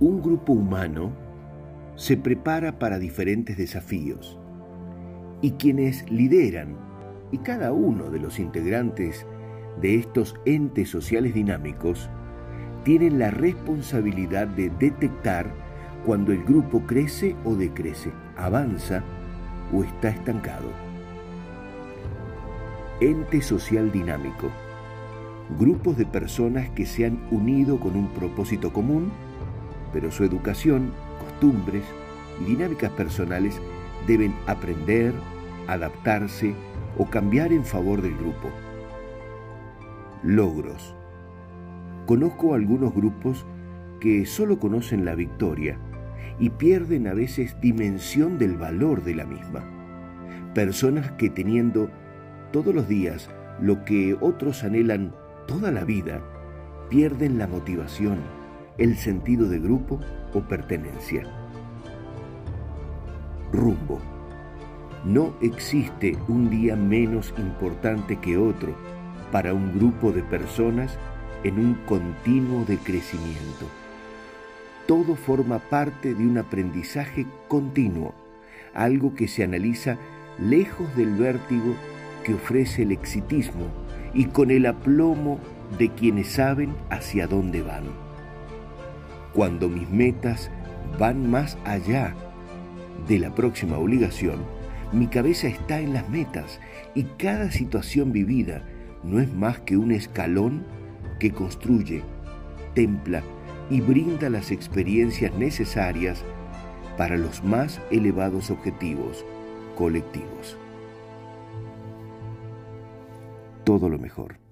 Un grupo humano se prepara para diferentes desafíos y quienes lideran y cada uno de los integrantes de estos entes sociales dinámicos tienen la responsabilidad de detectar cuando el grupo crece o decrece, avanza o está estancado. Ente social dinámico. Grupos de personas que se han unido con un propósito común, pero su educación, costumbres y dinámicas personales deben aprender, adaptarse o cambiar en favor del grupo. Logros. Conozco algunos grupos que solo conocen la victoria y pierden a veces dimensión del valor de la misma. Personas que teniendo todos los días lo que otros anhelan toda la vida, pierden la motivación, el sentido de grupo o pertenencia. Rumbo. No existe un día menos importante que otro para un grupo de personas en un continuo decrecimiento. Todo forma parte de un aprendizaje continuo, algo que se analiza lejos del vértigo que ofrece el exitismo y con el aplomo de quienes saben hacia dónde van. Cuando mis metas van más allá de la próxima obligación, mi cabeza está en las metas y cada situación vivida no es más que un escalón que construye, templa y brinda las experiencias necesarias para los más elevados objetivos colectivos. Todo lo mejor.